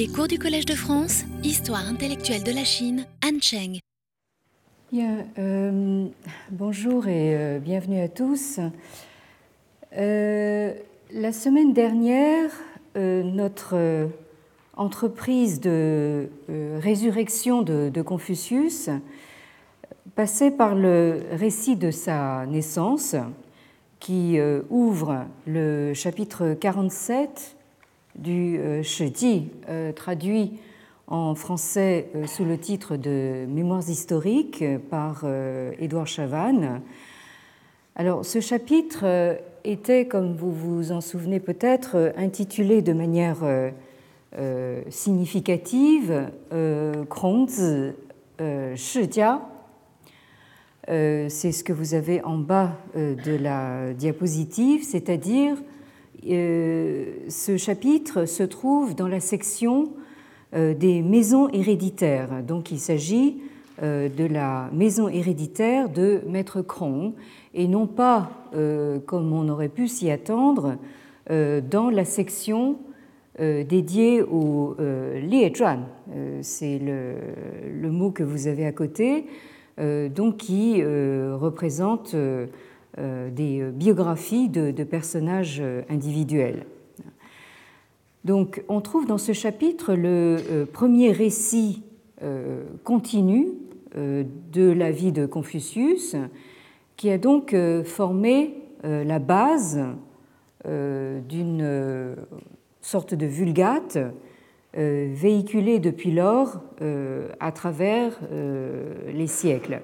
Les cours du Collège de France, Histoire intellectuelle de la Chine, Han Cheng. Bien, euh, bonjour et euh, bienvenue à tous. Euh, la semaine dernière, notre entreprise de résurrection de, Confucius passait par le récit de sa naissance qui ouvre le chapitre 47 du euh, Shiji, euh, traduit en français euh, sous le titre de Mémoires historiques par Édouard Chavannes. Alors, ce chapitre était, comme vous vous en souvenez peut-être, intitulé de manière significative Shijia. C'est ce que vous avez en bas de la diapositive, c'est-à-dire euh, ce chapitre se trouve dans la section euh, des maisons héréditaires. Donc il s'agit euh, de la maison héréditaire de Maître Cron et non pas, comme on aurait pu s'y attendre, dans la section dédiée au Liezhuan. C'est le, le, mot que vous avez à côté, donc qui représente euh, des biographies de, personnages euh, individuels. Donc on trouve dans ce chapitre le euh, premier récit continu de la vie de Confucius, qui a donc formé la base d'une sorte de vulgate véhiculée depuis lors à travers les siècles.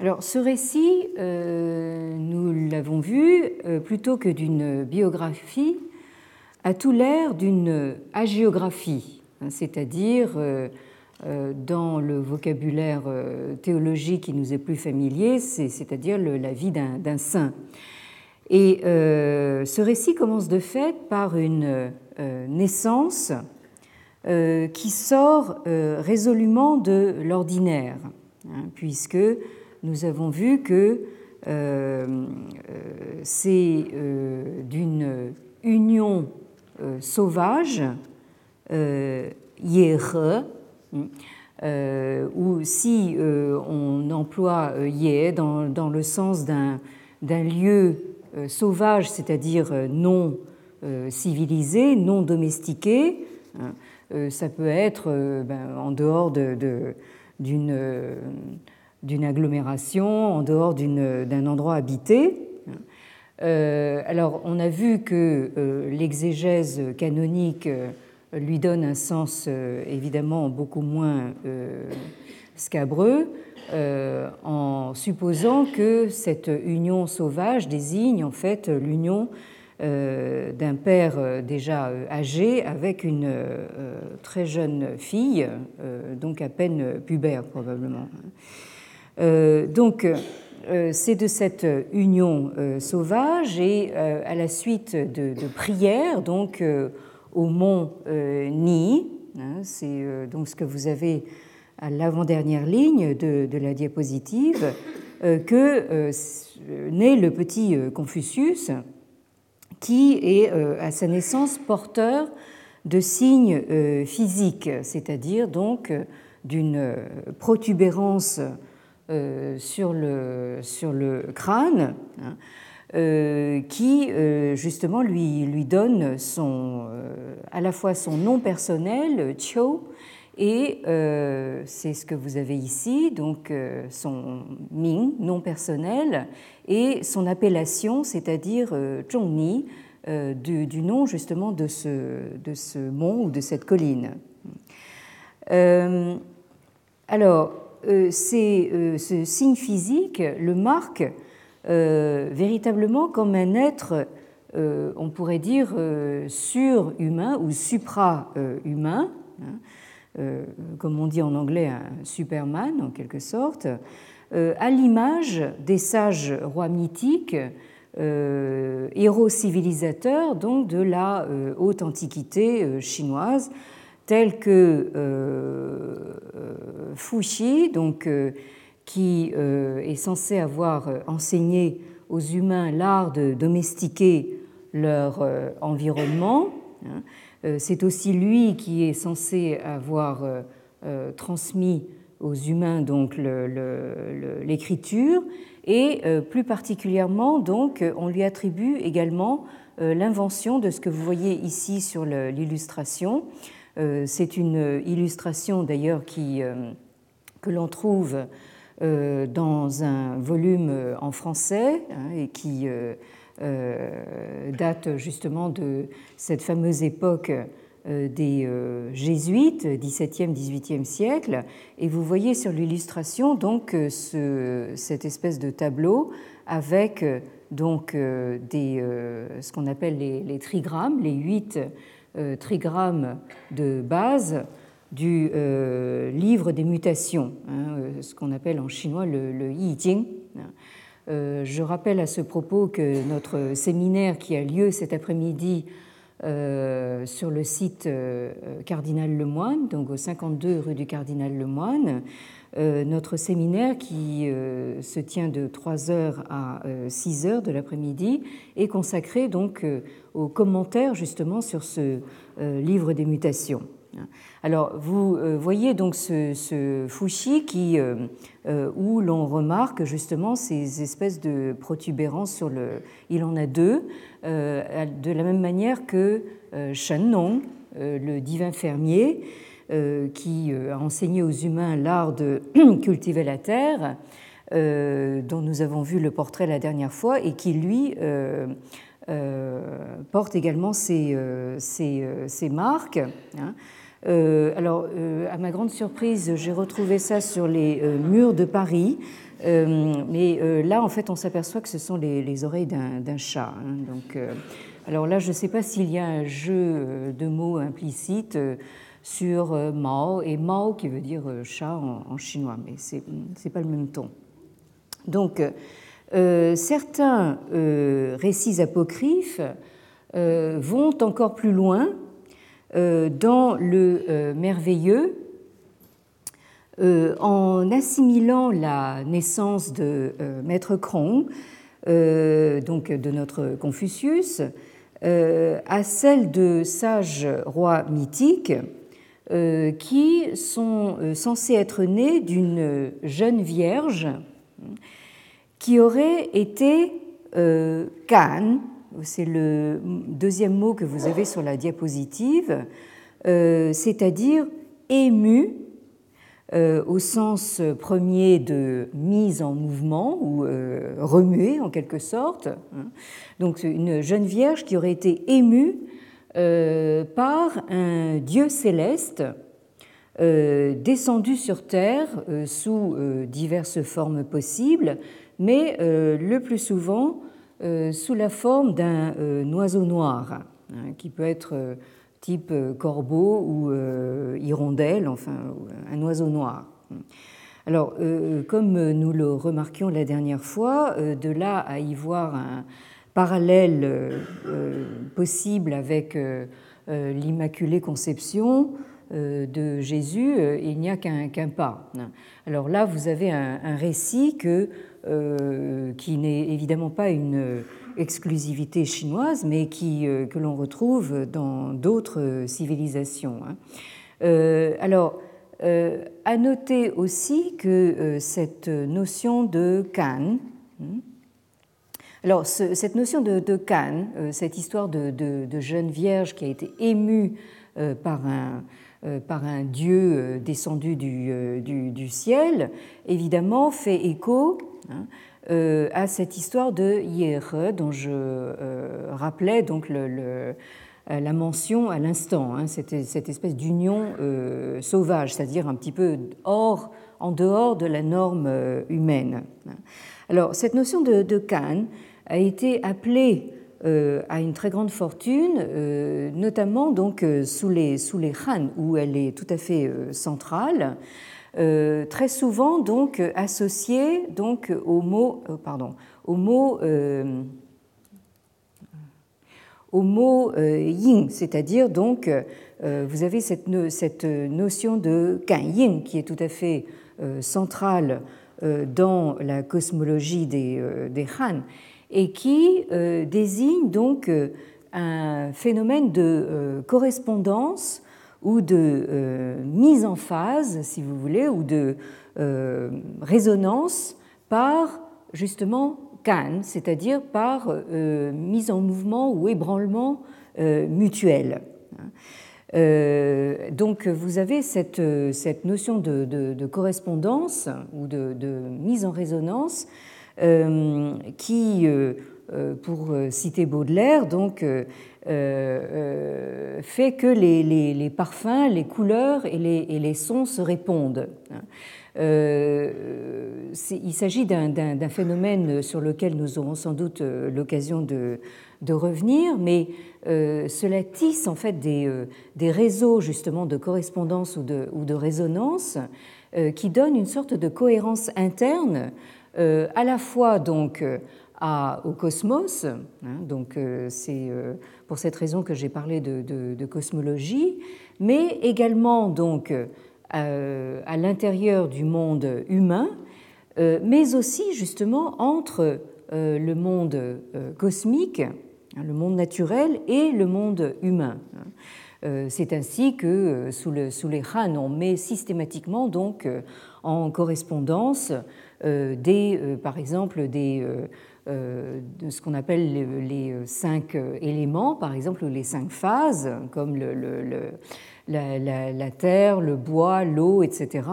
Alors ce récit, euh, nous l'avons vu, euh, plutôt que d'une biographie, a tout l'air d'une hagiographie, hein, c'est-à-dire euh, dans le vocabulaire théologique qui nous est plus familier, c'est-à-dire la vie d'un saint. Et ce récit commence de fait par une naissance qui sort résolument de l'ordinaire, hein, puisque nous avons vu que euh, euh, c'est euh, d'une union sauvage, yere, ou si on emploie yé dans, le sens d'un lieu sauvage, c'est-à-dire non civilisé, non domestiqué, hein, ça peut être ben, en dehors d'une de, d'une agglomération, en dehors d'un endroit habité. Euh, alors, on a vu que euh, l'exégèse canonique euh, lui donne un sens évidemment beaucoup moins scabreux, en supposant que cette union sauvage désigne en fait l'union d'un père déjà âgé avec une très jeune fille, donc à peine pubère probablement. Euh, donc, euh, c'est de cette union euh, sauvage et à la suite de, prières, donc au mont Ni, hein, c'est donc ce que vous avez à l'avant-dernière ligne de, de, la diapositive, que naît le petit Confucius, qui est à sa naissance porteur de signes physiques, c'est-à-dire donc d'une protubérance sur, le, sur le crâne, hein, euh, qui euh, justement lui, lui donne son, à la fois son nom personnel, Cho, et c'est ce que vous avez ici, donc son Ming, nom personnel, et son appellation, c'est-à-dire Zhongni, du, du, nom justement de ce, de ce mont ou de cette colline. alors, euh, euh, ce signe physique le marque euh, véritablement comme un être, on pourrait dire, surhumain ou supra-humain, hein, comme on dit en anglais un Superman en quelque sorte, à l'image des sages rois mythiques, héros civilisateurs donc de la haute antiquité chinoise, tels que euh, euh, donc, euh, qui est censé avoir enseigné aux humains l'art de domestiquer leur environnement, Hein. C'est aussi lui qui est censé avoir transmis aux humains donc l'écriture et plus particulièrement donc on lui attribue également l'invention de ce que vous voyez ici sur l'illustration. C'est une illustration d'ailleurs qui que l'on trouve euh, dans un volume euh, en français hein, et qui euh, date justement de cette fameuse époque des jésuites, 17e, 18e siècle. Et vous voyez sur l'illustration donc ce, cette espèce de tableau avec donc des, ce qu'on appelle les, les, trigrammes, les huit trigrammes de base du euh, livre des mutations, hein, euh, ce qu'on appelle en chinois le, Yi Jing. Euh, je rappelle à ce propos que notre séminaire qui a lieu cet après-midi sur le site Cardinal Lemoine, donc au 52 rue du Cardinal Lemoine, notre séminaire qui se tient de 3h à 6h de l'après-midi est consacré donc aux commentaires justement sur ce livre des mutations. Alors, vous euh, voyez donc ce, euh, euh, où l'on remarque justement ces espèces de protubérances sur le. Il en a deux, de la même manière que Shen le divin fermier, qui a enseigné aux humains l'art de cultiver la terre, dont nous avons vu le portrait la dernière fois, et qui lui porte également ces, marques. Hein. Euh, alors, euh, à ma grande surprise, j'ai retrouvé ça sur les euh, murs de Paris. mais là, en fait, on s'aperçoit que ce sont les, oreilles d'un chat. Hein. donc, alors là, je ne sais pas s'il y a un jeu de mots implicite sur Mao, et Mao qui veut dire chat en, chinois, mais ce n'est pas le même ton. Donc, certains récits apocryphes vont encore plus loin euh, dans le euh, merveilleux euh, en assimilant la naissance de Maître Krong, donc de notre Confucius, à celle de sages rois mythiques qui sont censés être nés d'une jeune vierge qui aurait été Kan, c'est le deuxième mot que vous avez sur la diapositive, euh, c'est-à-dire ému euh, au sens premier de mise en mouvement ou euh, remuée en quelque sorte. Donc une jeune vierge qui aurait été émue par un dieu céleste descendu sur terre sous diverses formes possibles, mais le plus souvent euh, sous la forme d'un euh, oiseau noir, hein, qui peut être euh, type corbeau ou hirondelle, enfin un oiseau noir. Alors, comme nous le remarquions la dernière fois, de là à y voir un parallèle possible avec l'Immaculée Conception de Jésus, il n'y a qu'un pas. Alors là, vous avez un récit que euh, qui n'est évidemment pas une exclusivité chinoise, mais qui, euh, que l'on retrouve dans d'autres civilisations. Hein. Euh, alors, à noter aussi que cette notion de kan, hein, alors cette notion de, de kan, cette histoire de, jeune vierge qui a été émue par un, par un dieu descendu du, du, ciel, évidemment fait écho Hein, euh, à cette histoire de Yere dont je euh, rappelais donc euh, la mention à l'instant, hein, cette, espèce d'union sauvage, c'est-à-dire un petit peu hors, en dehors de la norme humaine. Alors cette notion de, de a été appelée à une très grande fortune, notamment donc sous les, sous les Han, où elle est tout à fait centrale. Euh, très souvent donc associé donc au mot euh, pardon au mot euh, au mot yin, c'est-à-dire donc vous avez cette, cette notion de kan yin qui est tout à fait centrale dans la cosmologie des, des Han et qui désigne donc un phénomène de correspondance ou de mise en phase, si vous voulez, ou de résonance par justement can, c'est-à-dire par mise en mouvement ou ébranlement mutuel. Euh, donc vous avez cette, cette notion de, correspondance ou de, mise en résonance euh, qui, euh, pour citer Baudelaire, donc, fait que les, parfums, les couleurs et les, sons se répondent. il s'agit d'un phénomène sur lequel nous aurons sans doute l'occasion de, revenir, mais euh, cela tisse en fait des, euh, réseaux justement de correspondance ou de, ou de résonance euh, qui donnent une sorte de cohérence interne à la fois donc à, au cosmos, hein, donc c'est pour cette raison que j'ai parlé de, cosmologie, mais également donc à l'intérieur du monde humain, mais aussi justement entre le monde cosmique Hein, le monde naturel et le monde humain. Euh, c'est ainsi que euh, sous, sous, les Han, on met systématiquement donc euh, en correspondance des, par exemple, des, de ce qu'on appelle les, cinq éléments, par exemple les cinq phases, comme le, la, terre, le bois, l'eau, etc.,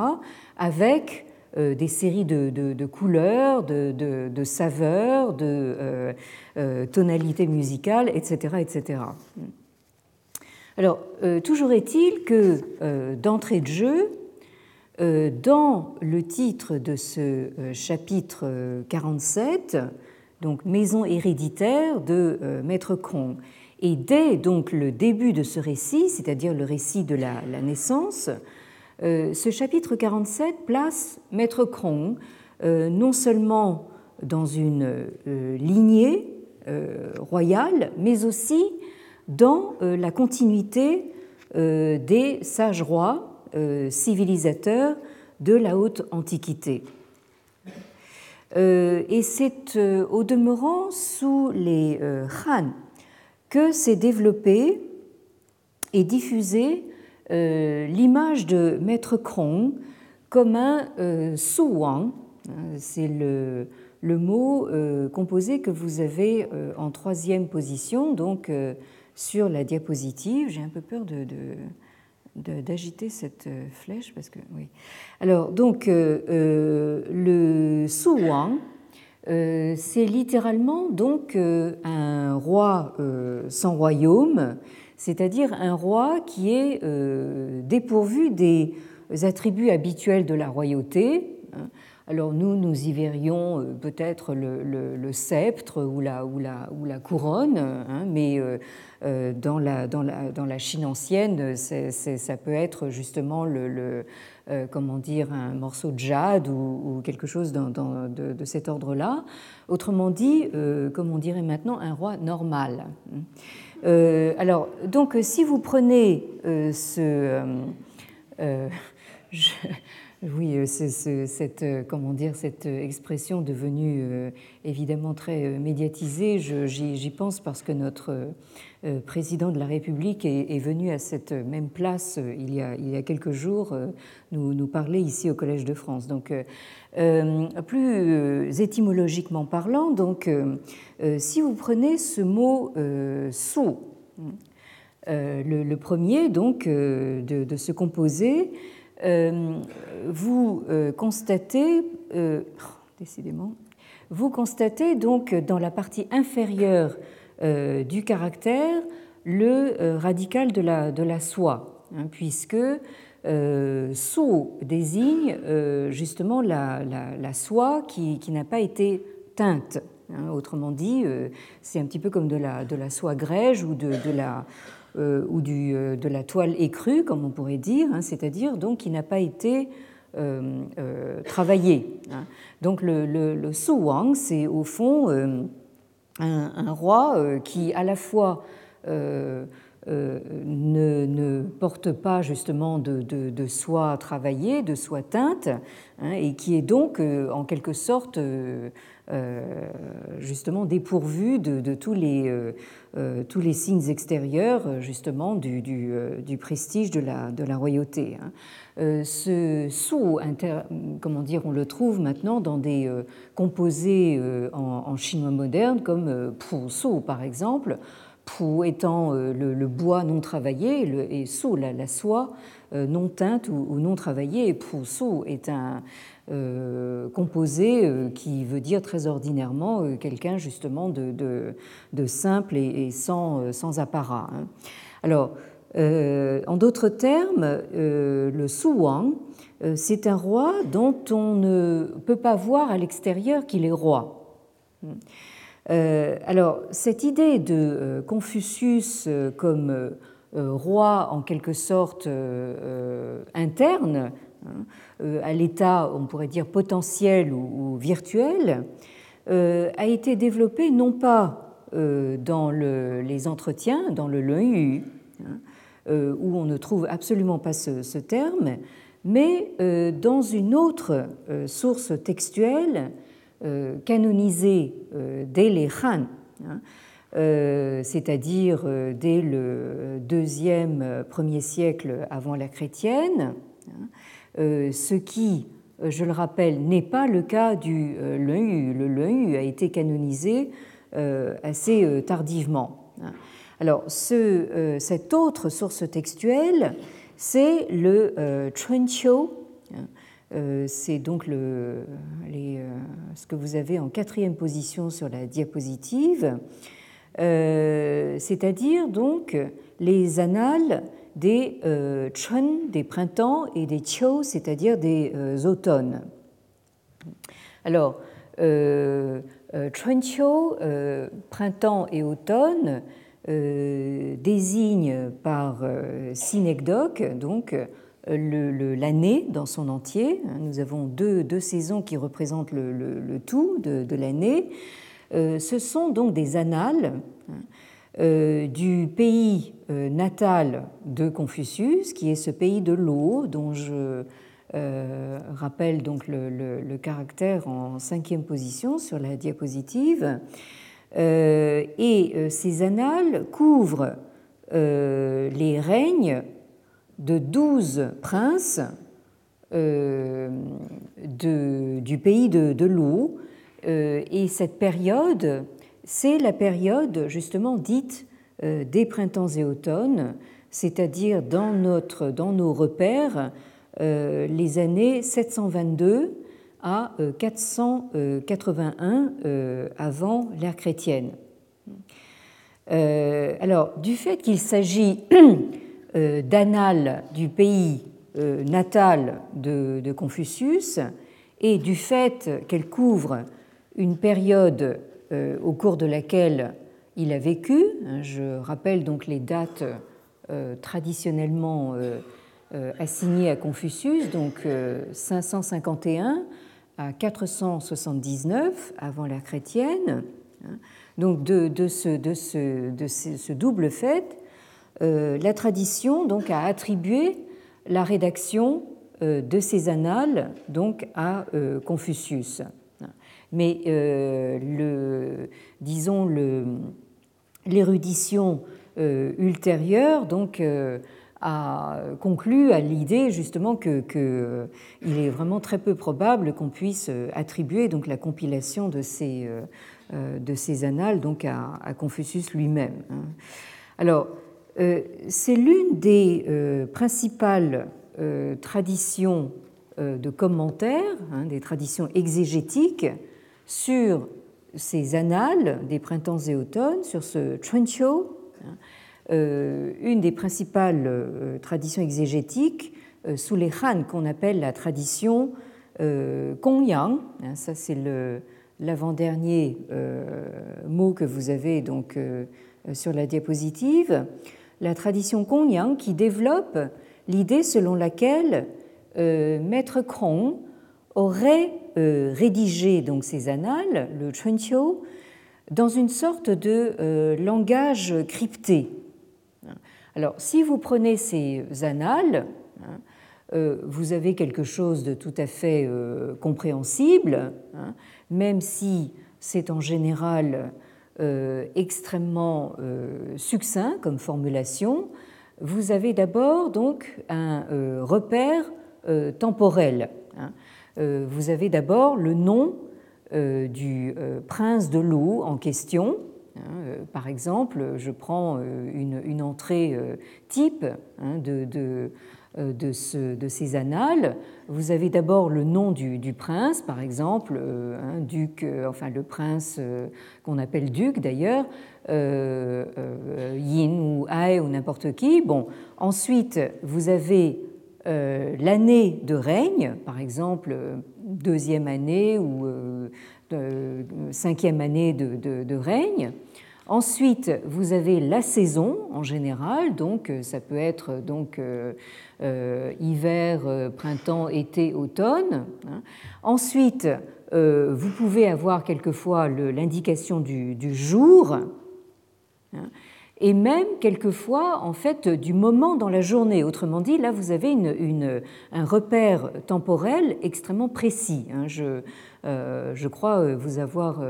avec euh, des séries de, couleurs, de, saveurs, de euh, euh, tonalités musicales, etc. etc. Alors, toujours est-il que d'entrée de jeu, dans le titre de ce chapitre 47, donc Maison héréditaire de Maître Cron, et dès donc le début de ce récit, c'est-à-dire le récit de la naissance, euh, ce chapitre 47 place Maître euh, non seulement dans une euh, lignée royale, mais aussi dans la continuité des sages rois civilisateurs de la haute antiquité. Et c'est au demeurant sous les Han que s'est développé et diffusé euh, l'image de Maître Krong comme un euh, suwang, c'est le, mot euh, composé que vous avez en troisième position, donc sur la diapositive. J'ai un peu peur de, d'agiter cette flèche parce que oui. Alors donc le Suwang, c'est littéralement donc un roi sans royaume c'est-à-dire un roi qui est euh, dépourvu des attributs habituels de la royauté. Hein. Alors nous, nous y verrions euh, peut-être le, sceptre ou la, ou la, ou la couronne, mais euh, dans, la, dans, dans, Chine ancienne, ça peut être justement le, comment dire, un morceau de jade ou, quelque chose de, de, cet ordre-là. Autrement dit, comme on dirait maintenant, un roi normal. Euh, alors, donc, si vous prenez euh, ce. Euh, oui, cette, comment dire, cette expression devenue évidemment très médiatisée, j'y pense parce que notre président de la République est, venu à cette même place il y a, quelques jours nous, nous, parler ici au Collège de France. Donc, plus étymologiquement parlant, donc, euh, si vous prenez ce mot euh, sou, euh, le, premier donc de, ce composé, vous constatez, oh, décidément, vous constatez donc dans la partie inférieure du caractère le radical de la, de la soie, hein, puisque euh, désigne justement la, la, soie qui, qui n'a pas été teinte. Hein, autrement dit, euh, c'est un petit peu comme de la, de la soie grège ou de, la, euh, ou du, euh, de la toile écrue, comme on pourrait dire, hein, c'est-à-dire donc qui n'a pas été travaillé. Hein. Donc le, le, Wang, c'est au fond un, roi qui à la fois ne, porte pas justement de, de, soie travaillée, de soie teinte, hein, et qui est donc en quelque sorte justement dépourvu de, tous, les, tous les signes extérieurs justement du, du, prestige de la, de la royauté. Hein. Euh, ce sou, comment dire, on le trouve maintenant dans des euh, composés euh, en, chinois moderne comme pu su par exemple, pu étant le, bois non travaillé et su la, soie non teinte ou, non travaillée pu su est un composé qui veut dire très ordinairement quelqu'un justement de, simple et, sans, sans apparat. Hein. Alors, euh, en d'autres termes, euh, le Su Wang, euh, c'est un roi dont on ne peut pas voir à l'extérieur qu'il est roi. alors, cette idée de Confucius comme roi en quelque sorte interne, à l'état, on pourrait dire, potentiel ou, virtuel, a été développée non pas dans les entretiens, dans le Lun hein, euh, où on ne trouve absolument pas ce, terme, mais euh, dans une autre euh, source textuelle canonisée dès les Han, hein, c'est-à-dire dès le deuxième, premier siècle avant la chrétienne, hein, ce qui, je le rappelle, n'est pas le cas du Lun Le Lun a été canonisé assez tardivement. Hein. Alors, euh, cette autre source textuelle, c'est le euh, euh c'est donc le, euh, ce que vous avez en quatrième position sur la diapositive, c'est-à-dire donc les annales des chun, des printemps, et des chiu, c'est-à-dire des automnes. Alors, euh, printemps et automne, euh, désigne par euh, synecdoque donc l'année dans son entier. Nous avons deux, saisons qui représentent le, tout de, l'année. Euh, ce sont donc des annales hein, du pays natal de Confucius, qui est ce pays de l'eau, dont je rappelle donc le, caractère en cinquième position sur la diapositive. Euh, et euh, ces annales couvrent euh, les règnes de douze princes du pays de l'eau. et cette période, c'est la période justement dite des printemps et automnes, c'est-à-dire dans, nos repères, les années 722 à 481 euh, avant l'ère chrétienne. Euh, alors, du fait qu'il s'agit euh, d'annales du pays natal de, Confucius et du fait qu'elle couvre une période au cours de laquelle il a vécu, hein, je rappelle donc les dates traditionnellement assignées à Confucius, donc 551 à 479 avant l'ère chrétienne. Donc de, ce, double fait, euh, la tradition donc a attribué la rédaction euh, de ces annales donc à euh, Confucius. Mais le, disons l'érudition ultérieure donc a conclu à l'idée justement que est vraiment très peu probable qu'on puisse attribuer donc la compilation de ces, euh, de ces annales donc à, Confucius lui-même. Hein. Alors, euh, c'est l'une des euh, principales traditions de commentaires, hein, des traditions exégétiques sur ces annales des printemps et automnes, sur ce Chunqiu, hein, euh, une des principales euh, traditions exégétiques euh, sous les Han qu'on appelle la tradition Kongyang. Hein, ça, c'est l'avant-dernier mot que vous avez donc sur la diapositive. La tradition Kongyang qui développe l'idée selon laquelle Maître Krong aurait rédigé donc ces annales, le Chunqiu, dans une sorte de langage crypté Alors, si vous prenez ces annales, hein, euh, vous avez quelque chose de tout à fait euh, compréhensible, hein, même si c'est en général euh, extrêmement succinct comme formulation. Vous avez d'abord donc un repère temporel. Hein. Vous avez d'abord le nom du prince de l'eau en question, par exemple, je prends une, entrée type de, euh, de, de, ces annales. Vous avez d'abord le nom du, prince, par exemple, euh, un duc, euh, enfin le prince qu'on appelle duc d'ailleurs, Yin ou Ai ou n'importe qui. Bon, ensuite vous avez l'année de règne, par exemple deuxième année ou cinquième année de, règne. Ensuite, vous avez la saison en général, donc euh, ça peut être donc euh, euh, hiver, printemps, été, automne. Hein. Ensuite, vous pouvez avoir quelquefois l'indication du, jour. Et même quelquefois en fait du moment dans la journée. Autrement dit, là vous avez un repère temporel extrêmement précis. Hein. Je, je, crois vous avoir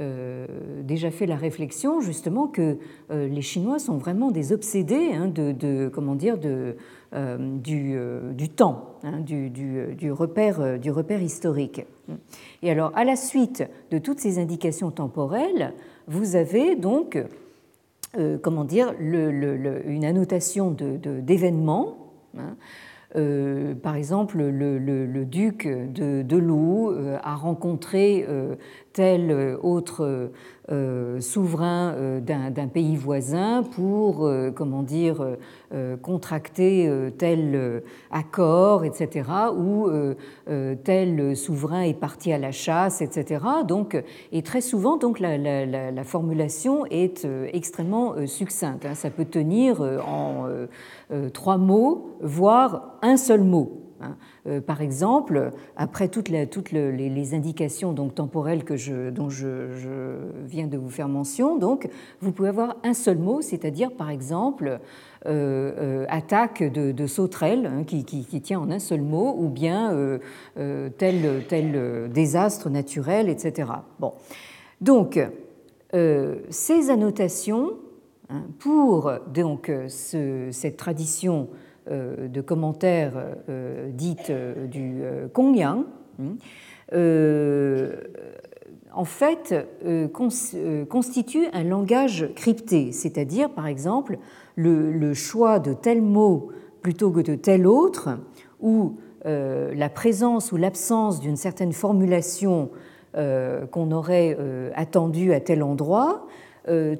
euh, déjà fait la réflexion justement que euh, les Chinois sont vraiment des obsédés hein, de, comment dire euh, du, temps, hein, du, repère, du repère historique. Et alors, à la suite de toutes ces indications temporelles, vous avez donc comment dire une annotation d'événements. Hein, euh, par exemple, le, duc de, de euh, a rencontré euh, tel autre souverain d'un pays voisin pour, comment dire, contracter tel accord, etc., ou tel souverain est parti à la chasse, etc. Donc, et très souvent, donc, la, la formulation est extrêmement succincte. Hein. Ça peut tenir en trois mots, voire un seul mot. Hein. Euh, par exemple, après toutes, les, indications donc, temporelles que je, dont je, viens de vous faire mention, donc, vous pouvez avoir un seul mot, c'est-à-dire par exemple euh, euh, attaque de, sauterelle hein, qui, tient en un seul mot, ou bien tel, tel désastre naturel, etc. Bon. Donc, ces annotations, hein, pour donc, cette tradition de commentaires euh, dites euh, du Kongyang, hein, en fait, constitue un langage crypté, c'est-à-dire, par exemple, le, choix de tel mot plutôt que de tel autre, ou la présence ou l'absence d'une certaine formulation qu'on aurait attendue à tel endroit,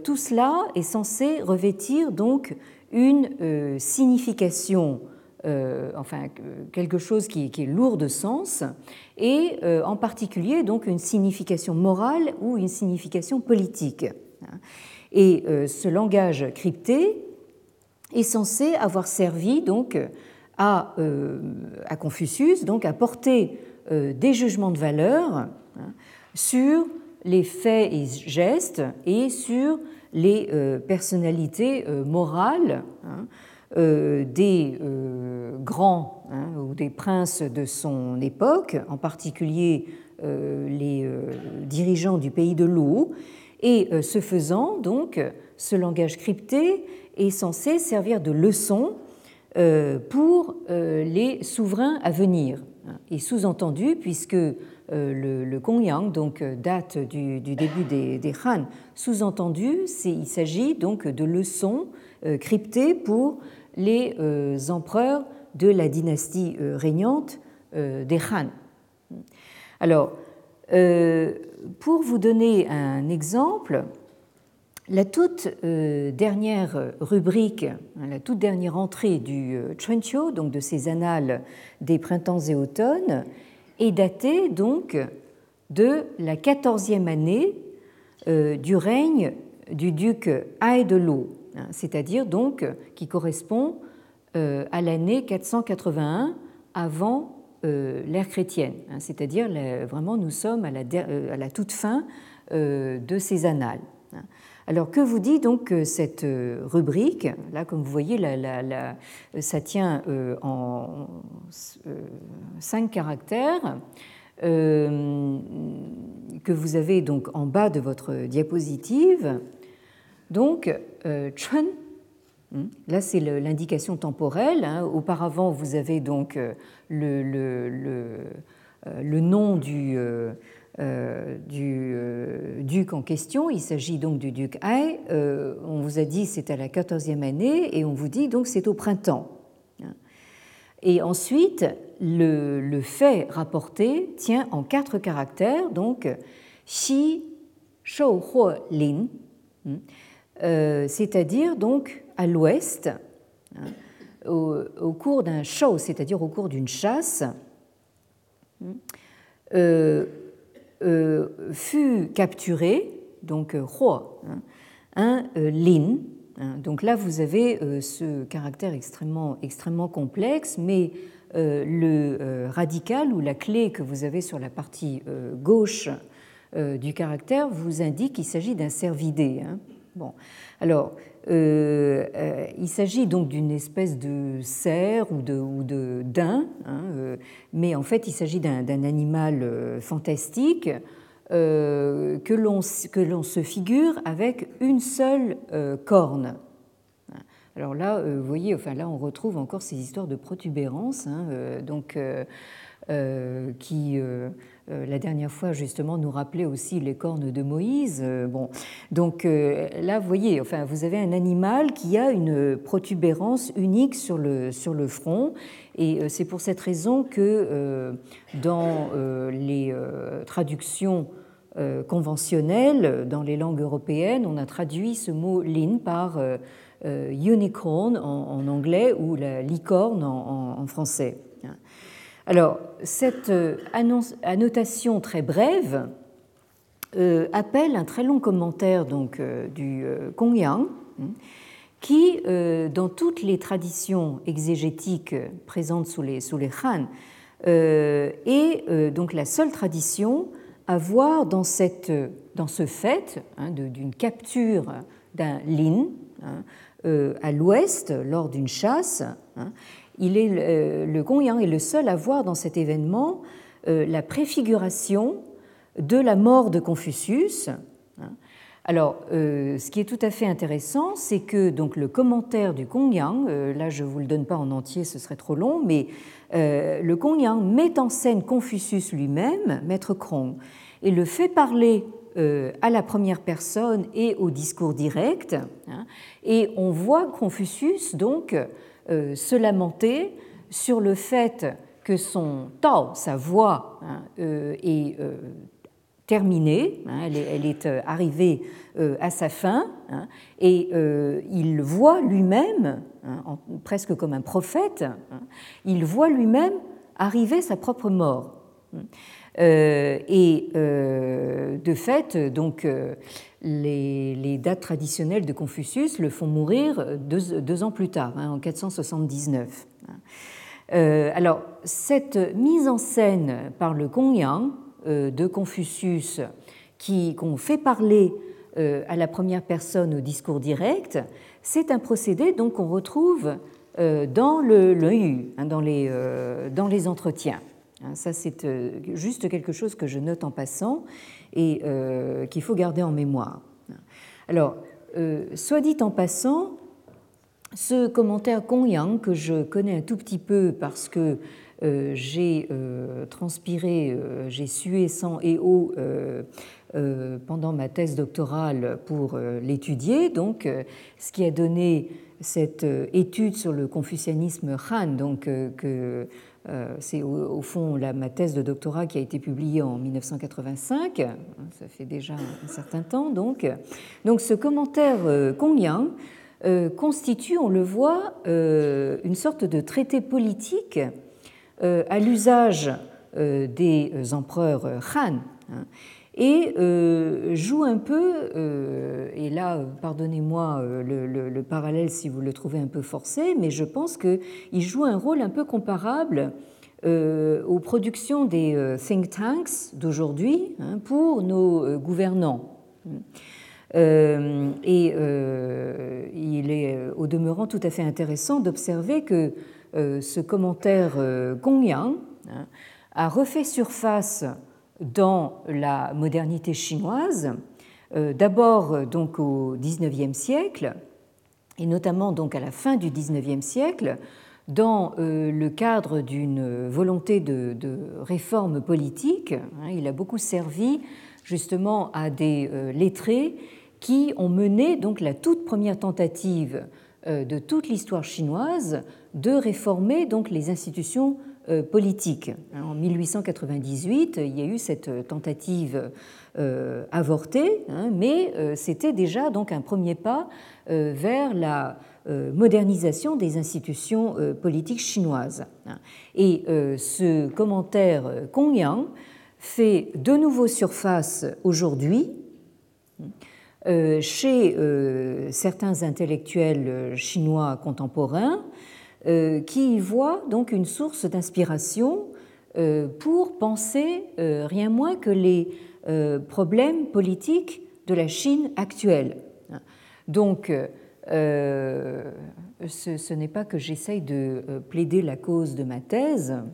tout cela est censé revêtir donc une euh, signification, euh, enfin quelque chose qui, est lourd de sens, et euh, en particulier donc une signification morale ou une signification politique. Et ce langage crypté est censé avoir servi donc à, à Confucius donc à porter des jugements de valeur hein, sur les faits et gestes et sur les euh, personnalités euh, morales hein, euh, des grands hein, ou des princes de son époque, en particulier les dirigeants du pays de l'eau. Et ce faisant, donc, ce langage crypté est censé servir de leçon pour les souverains à venir. Et sous-entendu, puisque le, le Kongyang donc, date du, début des, Han, sous-entendu, il s'agit donc de leçons euh, cryptées pour les euh, empereurs de la dynastie euh, régnante des Han. Alors, pour vous donner un exemple, la toute dernière rubrique, hein, la toute dernière entrée du Trenchio, donc de ces annales des printemps et automnes, est datée donc de la quatorzième année euh, du règne du duc Aedelot, hein, c'est-à-dire donc qui correspond euh, à l'année 481 avant euh, l'ère chrétienne, hein, c'est-à-dire vraiment nous sommes à la, toute fin de ces annales. Alors que vous dit donc cette rubrique? Là, comme vous voyez, ça tient en cinq caractères que vous avez donc en bas de votre diapositive. Donc, chun, hmm, là c'est l'indication temporelle. Hein. Auparavant, vous avez donc le, nom du euh, du euh, duc en question. Il s'agit donc du duc Ai. Euh, on vous a dit c'est à la 14e année et on vous dit donc c'est au printemps. Et ensuite, le, fait rapporté tient en quatre caractères, donc Xi, Shou, Huo, Lin, c'est-à-dire donc à l'ouest, hein, au, cours d'un show, c'est-à-dire au cours d'une chasse. Euh, fut capturé, donc euh, roi, hein, un euh, lin. Hein. Donc là, vous avez ce caractère extrêmement, extrêmement complexe, mais le radical ou la clé que vous avez sur la partie gauche du caractère vous indique qu'il s'agit d'un cervidé. Hein. Bon. Alors, euh, euh, il s'agit donc d'une espèce de cerf ou de, ou daim, hein, euh, mais en fait il s'agit d'un animal fantastique que l'on se figure avec une seule corne. Alors là, vous voyez, enfin là on retrouve encore ces histoires de protubérance, hein, donc qui euh, la dernière fois justement nous rappelait aussi les cornes de Moïse. Euh, bon, donc euh, là, vous voyez, enfin, vous avez un animal qui a une protubérance unique sur le, sur le front, et c'est pour cette raison que dans les traductions conventionnelles, dans les langues européennes, on a traduit ce mot lin par unicorn en, anglais ou la licorne en français. Alors, cette euh, annotation très brève euh, appelle un très long commentaire donc, euh, du Kongyang, hein, qui, dans toutes les traditions exégétiques présentes sous les, sous les Han, est donc la seule tradition à voir dans, cette, dans ce fait hein, d'une capture d'un lin hein, à l'ouest lors d'une chasse il est, euh, le Gongyang est le seul à voir dans cet événement euh, la préfiguration de la mort de Confucius. Hein. Alors, euh, ce qui est tout à fait intéressant, c'est que donc le commentaire du Kongyang, là je vous le donne pas en entier, ce serait trop long, mais le Kongyang met en scène Confucius lui-même, Maître Krong, et le fait parler à la première personne et au discours direct. Hein. et on voit Confucius donc euh, se lamenter sur le fait que son Tao, sa voix, hein, euh, est euh, terminée, hein, elle, est, arrivée à sa fin, hein, et il voit lui-même, presque comme un prophète, il voit lui-même arriver sa propre mort. et de fait, donc, les, dates traditionnelles de Confucius le font mourir deux, ans plus tard, hein, en 479. Euh, alors, cette mise en scène par le Kongyang euh, de Confucius, qui qu'on fait parler euh, à la première personne au discours direct, c'est un procédé donc qu'on retrouve dans le, hein, dans, les, dans les entretiens. Hein, ça, c'est juste quelque chose que je note en passant et euh, qu'il faut garder en mémoire. Alors, euh, soit dit en passant, ce commentaire Kongyang, que je connais un tout petit peu parce que euh, j'ai transpiré, j'ai sué sang et eau pendant ma thèse doctorale pour l'étudier, donc ce qui a donné cette étude sur le confucianisme Han, donc que euh, c'est au, fond ma thèse de doctorat qui a été publiée en 1985, ça fait déjà un certain temps donc. Donc ce commentaire euh, Kongyang euh, constitue, on le voit, une sorte de traité politique à l'usage des empereurs Han. Et joue un peu, et là, pardonnez-moi le, le, parallèle si vous le trouvez un peu forcé, mais je pense qu'il joue un rôle un peu comparable aux productions des think tanks d'aujourd'hui hein, pour nos gouvernants. et il est au demeurant tout à fait intéressant d'observer que ce commentaire Gong hein, a refait surface dans la modernité chinoise, d'abord donc au XIXe siècle, et notamment donc à la fin du XIXe siècle, dans euh, le cadre d'une volonté de, réforme politique. Hein, il a beaucoup servi justement à des euh, lettrés qui ont mené donc la toute première tentative euh, de toute l'histoire chinoise de réformer donc les institutions politiques. En 1898, il y a eu cette tentative avortée, hein, mais c'était déjà donc un premier pas vers la euh, modernisation des institutions euh, politiques chinoises. Et euh, ce commentaire Yang fait de nouveau surface aujourd'hui chez certains intellectuels chinois contemporains qui y voient donc une source d'inspiration pour penser rien moins que les problèmes politiques de la Chine actuelle. Donc, euh, ce, n'est pas que j'essaye de euh, plaider la cause de ma thèse, hein,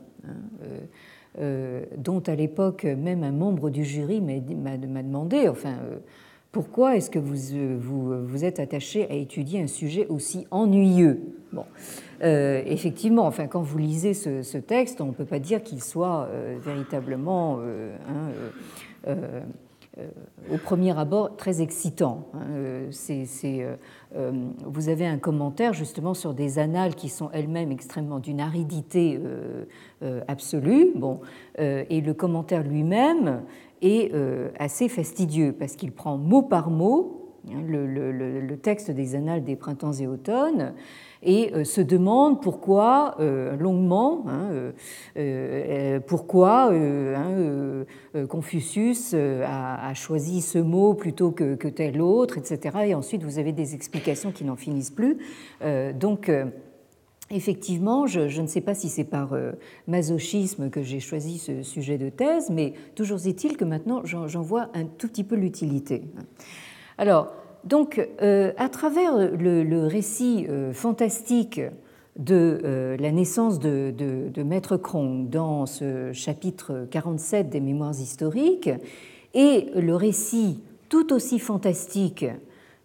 euh, dont à l'époque même un membre du jury m'a demandé, enfin, pourquoi est-ce que vous, vous, vous, êtes attaché à étudier un sujet aussi ennuyeux? Bon, effectivement, enfin, quand vous lisez ce, texte, on ne peut pas dire qu'il soit véritablement hein, euh, au premier abord très excitant. Hein. Euh, euh, vous avez un commentaire justement sur des annales qui sont elles-mêmes extrêmement d'une aridité absolue. Bon, et le commentaire lui-même est assez fastidieux parce qu'il prend mot par mot hein, le, texte des annales des printemps et automnes et euh, se demande pourquoi, euh, longuement, euh, pourquoi Confucius a, choisi ce mot plutôt que, tel autre, etc. Et ensuite, vous avez des explications qui n'en finissent plus. donc, Effectivement, je, ne sais pas si c'est par masochisme que j'ai choisi ce sujet de thèse, mais toujours est-il que maintenant j'en vois un tout petit peu l'utilité. Alors, donc, euh, à travers le, récit euh, fantastique de euh, la naissance de, Maître Krong dans ce chapitre 47 des Mémoires historiques et le récit tout aussi fantastique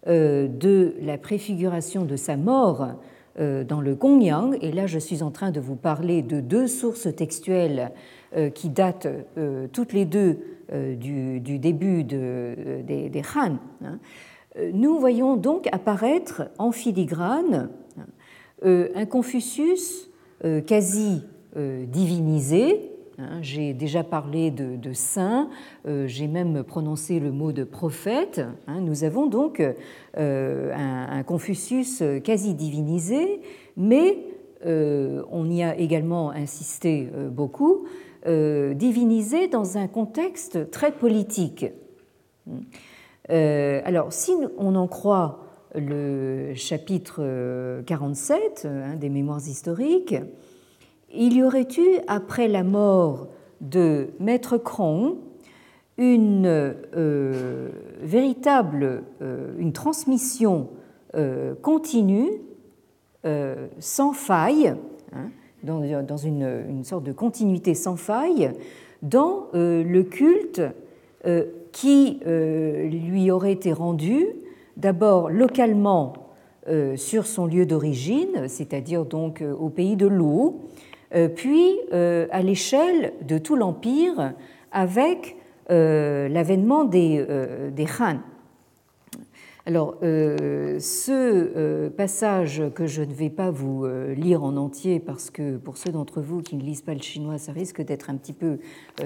de la préfiguration de sa mort dans le Gongyang, et là je suis en train de vous parler de deux sources textuelles qui datent toutes les deux du, début des, des Han. Hein, euh, nous voyons donc apparaître en filigrane euh, un Confucius euh, quasi divinisé. Hein, j'ai déjà parlé de, saint, j'ai même prononcé le mot de prophète. Hein. Nous avons donc un Confucius quasi divinisé, mais on y a également insisté beaucoup, divinisé dans un contexte très politique. Euh, alors, si on en croit le chapitre 47 euh, hein, des Mémoires historiques, il y aurait eu, après la mort de Maître Cron, une euh, véritable transmission continue, sans faille, hein, dans, une, sorte de continuité sans faille, dans le culte qui euh, lui aurait été rendu d'abord localement euh, sur son lieu d'origine, c'est-à-dire euh, au pays de l'eau, puis à l'échelle de tout l'empire avec l'avènement des, des Han. Alors, euh, ce euh, passage que je ne vais pas vous euh, lire en entier parce que pour ceux d'entre vous qui ne lisent pas le chinois, ça risque d'être un petit peu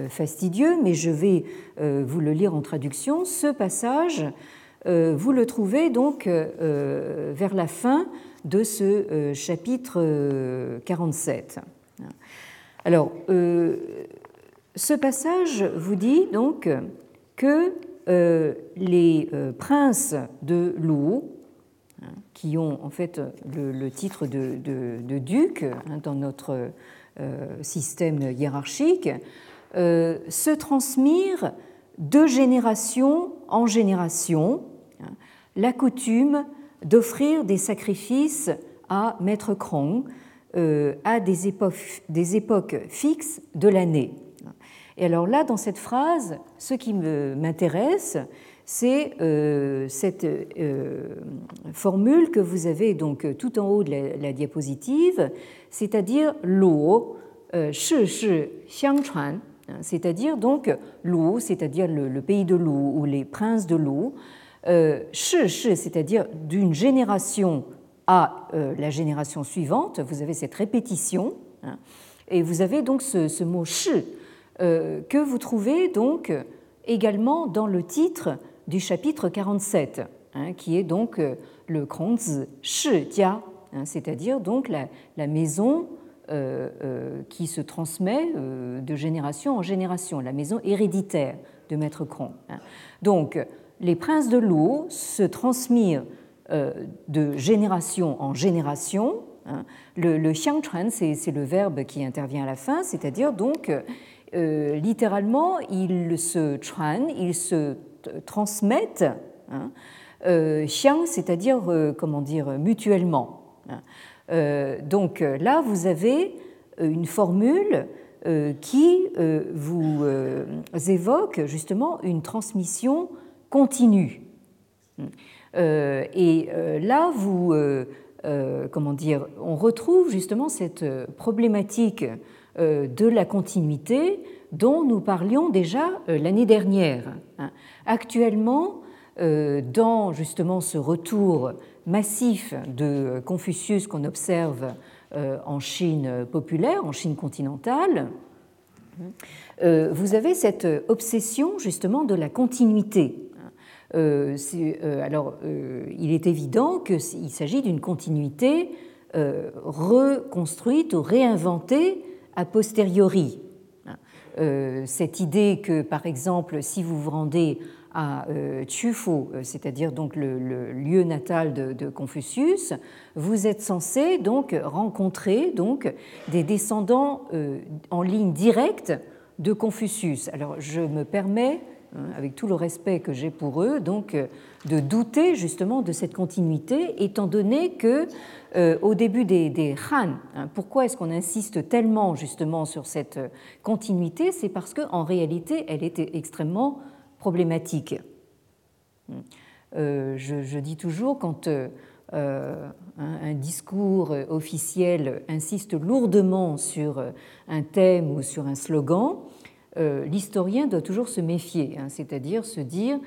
fastidieux, mais je vais vous le lire en traduction. Ce passage, vous le trouvez donc vers la fin de ce chapitre 47. Alors, ce passage vous dit donc que les euh, princes de Lou, hein, qui ont en fait le, titre de, duc hein, dans notre euh, système hiérarchique, se transmirent de génération en génération, hein, la coutume d'offrir des sacrifices à Maître Krong à des époques fixes de l'année. Et alors là, dans cette phrase, ce qui m'intéresse, c'est euh, cette euh, formule que vous avez donc tout en haut de la, diapositive, c'est-à-dire l'eau, euh, shi shi hein, c'est-à-dire donc l'eau, c'est-à-dire le, pays de l'eau ou les princes de l'eau, shi shi, c'est-à-dire d'une génération à la génération suivante, vous avez cette répétition, hein, et vous avez donc ce, ce mot shi que vous trouvez donc également dans le titre du chapitre 47, hein, qui est donc euh, le Krongzi Shi Jia, hein, c'est-à-dire donc la, maison euh, euh, qui se transmet de génération en génération, la maison héréditaire de Maître Krong. Hein. Donc, les princes de l'eau se transmirent de génération en génération. Le, le xiangchuan, c'est le verbe qui intervient à la fin, c'est-à-dire donc littéralement, il se se transmettent, hein, euh, c'est-à-dire, euh, comment dire, mutuellement. Hein. Euh, donc là, vous avez une formule qui vous évoque justement une transmission continue. Et là, vous, comment dire, on retrouve justement cette problématique de la continuité dont nous parlions déjà l'année dernière. Hein. Actuellement, euh, dans justement ce retour massif de Confucius qu'on observe euh, en Chine populaire, en Chine continentale, euh, vous avez cette obsession justement de la continuité. alors, il est évident qu'il s'agit d'une continuité reconstruite ou réinventée a posteriori. Cette idée que, par exemple, si vous vous rendez à euh, Tufo, euh, c'est-à-dire le, lieu natal de, Confucius, vous êtes censé donc rencontrer donc des descendants euh, en ligne directe de Confucius. Alors je me permets, hein, avec tout le respect que j'ai pour eux, donc de douter justement de cette continuité, étant donné que au début des, des Han, hein, pourquoi est-ce qu'on insiste tellement justement sur cette continuité? C'est parce qu'en réalité, elle était extrêmement problématique. Euh, je, dis toujours, quand euh, un, discours officiel insiste lourdement sur un thème ou sur un slogan, euh, l'historien doit toujours se méfier, hein, c'est-à-dire se dire,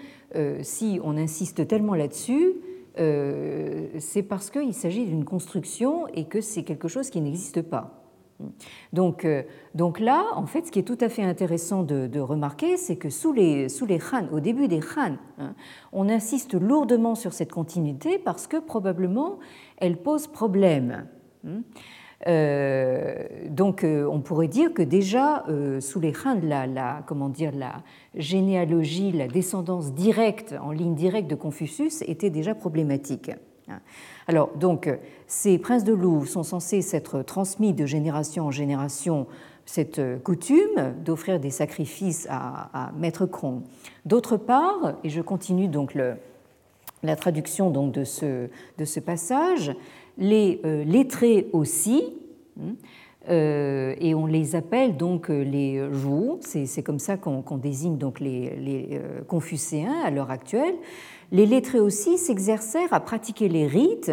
si on insiste tellement là-dessus, c'est parce qu'il s'agit d'une construction et que c'est quelque chose qui n'existe pas. Donc, euh, donc, là, en fait, ce qui est tout à fait intéressant de, remarquer, c'est que sous les, sous les Khan, au début des Khan, hein, on insiste lourdement sur cette continuité parce que probablement elle pose problème. Hein. Euh, donc, euh, on pourrait dire que déjà sous les Khan, la, la, comment dire, la généalogie, la descendance directe, en ligne directe de Confucius était déjà problématique. Alors, donc, euh, ces princes de Louvre sont censés s'être transmis de génération en génération cette euh, coutume d'offrir des sacrifices à, Maître Cron. D'autre part, et je continue donc la traduction donc de, de ce passage, les euh, lettrés aussi, hein, et on les appelle donc les joues, c'est comme ça qu'on désigne donc les, les confucéens à l'heure actuelle, les lettrés aussi s'exercèrent à pratiquer les rites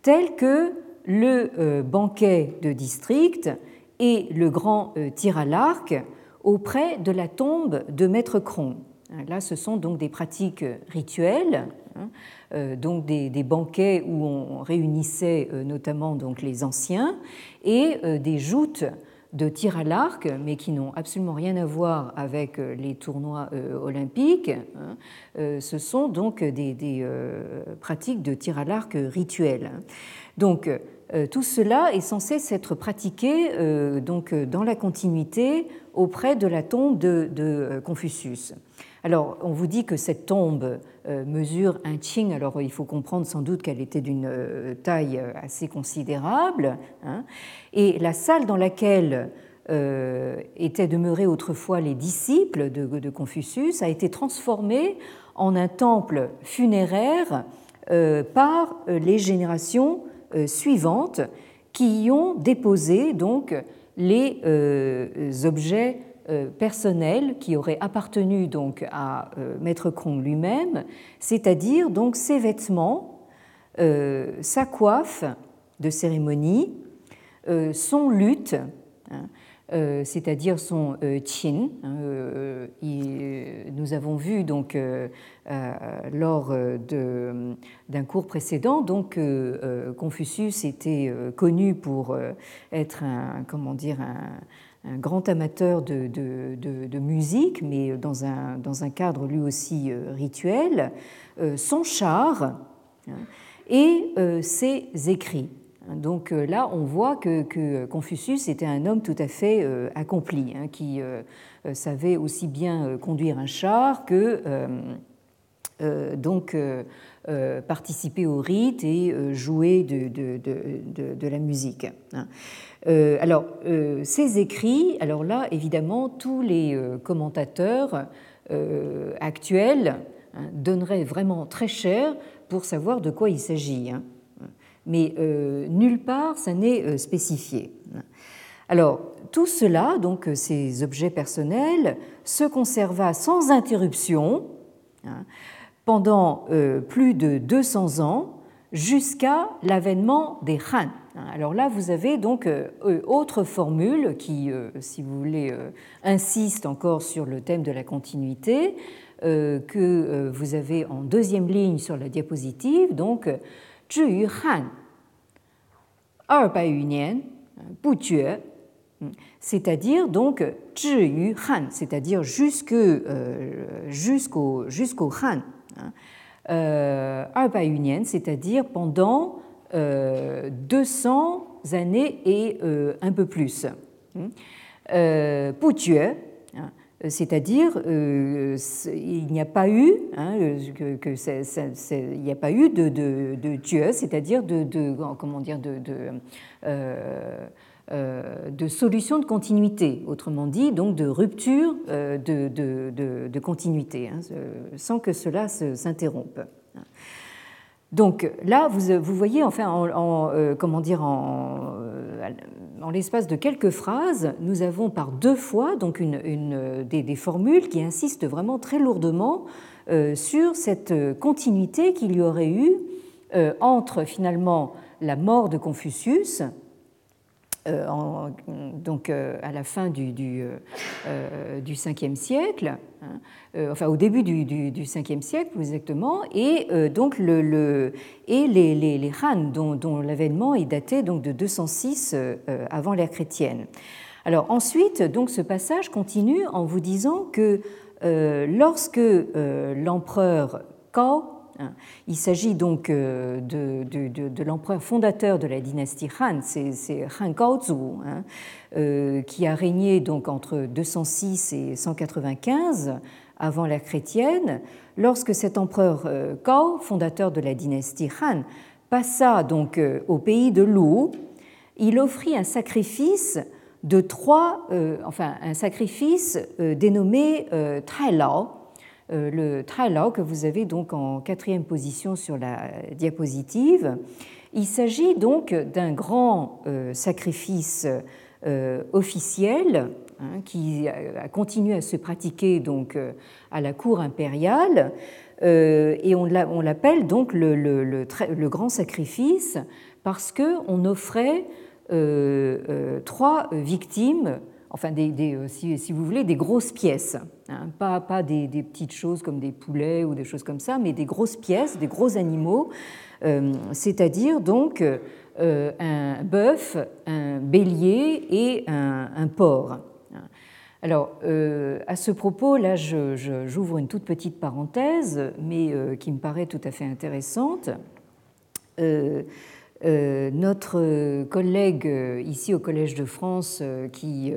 tels que le euh, banquet de district et le grand euh, tir à l'arc auprès de la tombe de Maître Cron. Là, ce sont donc des pratiques rituelles, euh, donc des, banquets où on réunissait notamment donc les anciens et des joutes de tir à l'arc, mais qui n'ont absolument rien à voir avec euh, les tournois euh, olympiques. Hein. Euh, ce sont donc des, pratiques de tir à l'arc rituels. Donc, tout cela est censé s'être pratiqué donc, dans la continuité auprès de la tombe de, Confucius. Alors, on vous dit que cette tombe mesure un qing, alors il faut comprendre sans doute qu'elle était d'une taille assez considérable, hein. et la salle dans laquelle étaient demeurés autrefois les disciples de, Confucius, a été transformé en un temple funéraire par les générations suivantes qui y ont déposé donc les objets euh, personnel qui aurait appartenu donc à euh, Maître Krong lui-même, c'est-à-dire donc ses vêtements, euh, sa coiffe de cérémonie, son luth, hein, c'est-à-dire son qin. Hein, nous avons vu donc lors d'un cours précédent donc Confucius était connu pour être un comment dire un un grand amateur de, musique, mais dans un, dans un, cadre lui aussi euh, rituel, euh, son char hein, et euh, ses écrits. Donc là, on voit que, Confucius était un homme tout à fait accompli, hein, qui savait aussi bien conduire un char que donc participer au rite et jouer de, la musique. Hein. Euh, alors, euh, ces écrits, alors là, évidemment, tous les euh, commentateurs actuels hein, donneraient vraiment très cher pour savoir de quoi il s'agit. Hein. Mais nulle part, ça n'est spécifié. Alors, tout cela, donc ces objets personnels, se conserva sans interruption pendant plus de 200 ans jusqu'à l'avènement des Han. Alors là, vous avez donc euh, autre formule qui, euh, si vous voulez, euh, insiste encore sur le thème de la continuité, que vous avez en deuxième ligne sur la diapositive, donc yu Han, c'est-à-dire donc yu Han, c'est-à-dire jusqu'au jusqu'au Han, hein, c'est-à-dire pendant 200 euh, années et euh, un peu plus. Euh, c'est-à-dire il n'y a pas eu de, de, c'est-à-dire de, de, comment dire de, de solution de continuité, autrement dit, donc de rupture de, de continuité, hein, sans que cela s'interrompe. Donc là, vous, voyez, enfin, en, euh, comment dire, euh, en, l'espace de quelques phrases, nous avons par deux fois donc une, des, formules qui insistent vraiment très lourdement euh, sur cette continuité qu'il y aurait eu entre finalement la mort de Confucius, en, donc à la fin du, du, du 5e siècle, hein, euh, enfin au début du, du, du 5e siècle plus exactement, et euh, donc le, et les, les, les Han dont, l'avènement est daté donc de 206 euh, avant l'ère chrétienne. Alors ensuite, donc ce passage continue en vous disant que lorsque l'empereur Cao il s'agit donc de, de, l'empereur fondateur de la dynastie Han, c'est Han Gaozu, hein, qui a régné donc entre 206 et 195 avant l'ère chrétienne, lorsque cet empereur euh, Gao, fondateur de la dynastie Han, passa donc euh, au pays de Lu, il offrit un sacrifice de trois, euh, enfin un sacrifice dénommé Tailao, le Tailao que vous avez donc en quatrième position sur la diapositive. Il s'agit donc d'un grand sacrifice officiel Hein, qui a continué à se pratiquer donc euh, à la cour impériale, euh, et on l'appelle donc le, grand sacrifice parce qu'on offrait euh, trois victimes, enfin des, si, vous voulez, des grosses pièces, hein, pas, des, petites choses comme des poulets ou des choses comme ça, mais des grosses pièces, des gros animaux, c'est-à-dire donc un bœuf, un bélier et un, porc. Alors, euh, à ce propos, là, j'ouvre une toute petite parenthèse, mais euh, qui me paraît tout à fait intéressante. Euh, notre collègue ici au Collège de France, qui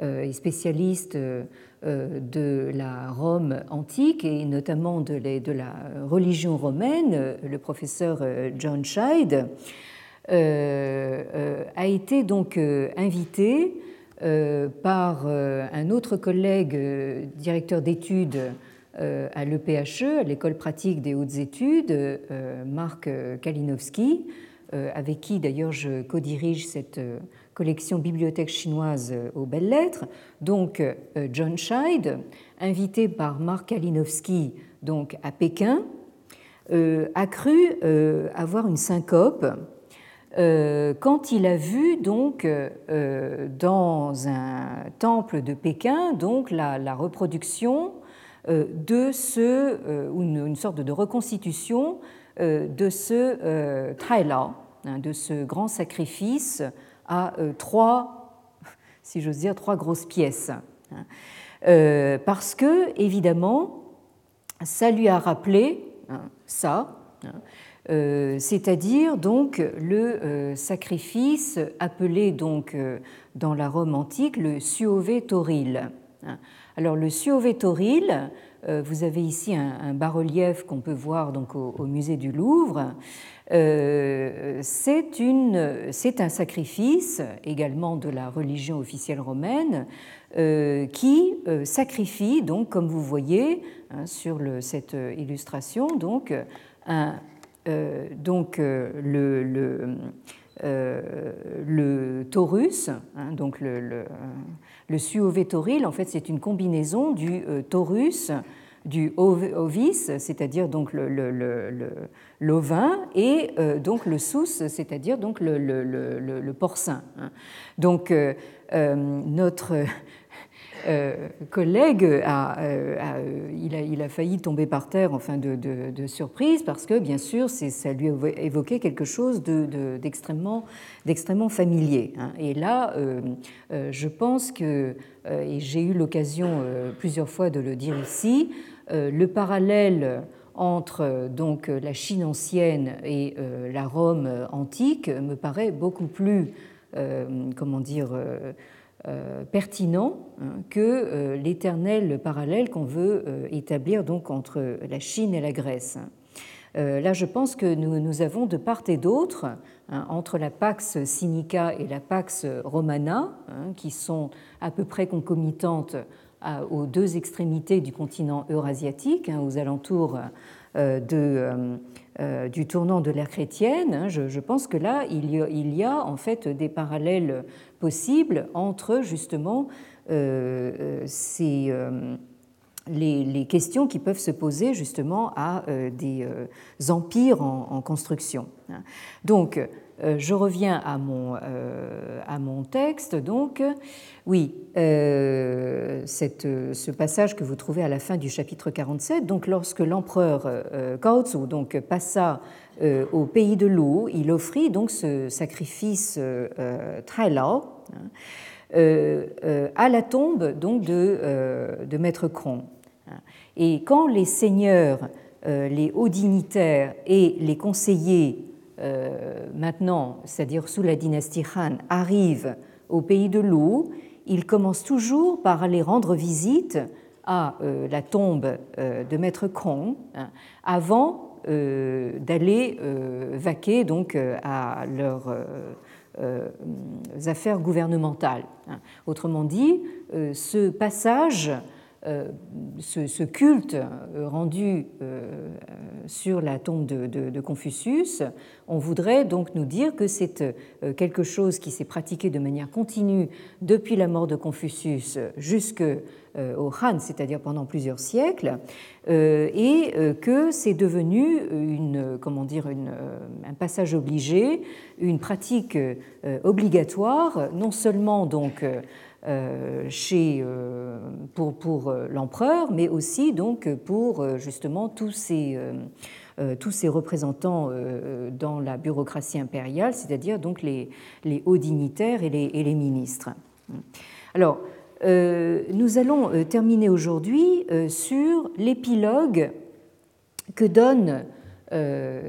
est spécialiste de la Rome antique et notamment de, de la religion romaine, le professeur John Scheid, a été donc invité par un autre collègue directeur d'études à l'EPHE, à l'École pratique des hautes études, Marc Kalinowski, avec qui d'ailleurs je co-dirige cette collection bibliothèque chinoise aux belles lettres. Donc John Scheid, invité par Marc Kalinowski donc à Pékin, a cru avoir une syncope euh, quand il a vu donc euh, dans un temple de Pékin donc la, reproduction euh, de ce ou une, sorte de reconstitution de ce Taila, hein, de ce grand sacrifice à trois, si j'ose dire, trois grosses pièces, hein. parce que évidemment ça lui a rappelé hein, ça. Euh, c'est-à-dire donc le euh, sacrifice appelé donc euh, dans la Rome antique le suove toril. Hein. Alors le suove toril, vous avez ici un, bas-relief qu'on peut voir donc au, musée du Louvre. c'est un sacrifice également de la religion officielle romaine qui sacrifie donc comme vous voyez hein, sur cette illustration donc euh, euh, le, euh, le taurus, hein, donc le, le, le en fait, c'est une combinaison du taurus, du ovis, c'est-à-dire donc l'ovin, et donc le sous, c'est-à-dire donc le, porcin. Hein. Donc notre euh, collègue a, euh, il, a, il, a, failli tomber par terre enfin de, de, surprise parce que bien sûr ça lui évoquait quelque chose d'extrêmement familier. Hein. Et là, euh, je pense que, et j'ai eu l'occasion plusieurs fois de le dire ici, le parallèle entre donc la Chine ancienne et la Rome antique me paraît beaucoup plus, comment dire, euh, pertinent hein, que euh, l'éternel parallèle qu'on veut euh, établir donc entre la Chine et la Grèce. Là, je pense que nous, nous avons de part et d'autre, hein, entre la Pax Sinica et la Pax Romana, hein, qui sont à peu près concomitantes aux deux extrémités du continent eurasiatique, aux alentours de, du tournant de l'ère chrétienne, je, pense que là, il y, a, en fait des parallèles possible entre justement euh, euh, ces, euh, les, questions qui peuvent se poser justement à des empires en, construction. Donc, je reviens à mon, à mon texte. Donc, oui, cette, ce passage que vous trouvez à la fin du chapitre 47. Donc, lorsque l'empereur Gaozu donc passa au pays de l'eau, il offrit donc ce sacrifice très Lao Hein, euh, euh, à la tombe donc de, euh, de Maître Cron. Hein. Et quand les seigneurs, les hauts dignitaires et les conseillers, maintenant, c'est-à-dire sous la dynastie Han, arrivent au pays de l'eau, ils commencent toujours par aller rendre visite à la tombe de Maître Cron hein, avant d'aller vaquer donc à leur euh, affaires gouvernementales. Hein. Autrement dit, euh, ce passage, euh, ce, culte rendu sur la tombe de, Confucius, on voudrait donc nous dire que c'est quelque chose qui s'est pratiqué de manière continue depuis la mort de Confucius jusque euh, au Han, c'est-à-dire pendant plusieurs siècles, euh, et euh, que c'est devenu une, comment dire, un passage obligé, une pratique obligatoire, non seulement donc chez, pour, pour l'empereur, mais aussi donc pour justement tous ces, tous ces représentants dans la bureaucratie impériale, c'est-à-dire donc les, les, hauts dignitaires et les, et les ministres. Alors, euh, nous allons euh, terminer aujourd'hui euh, sur l'épilogue que donne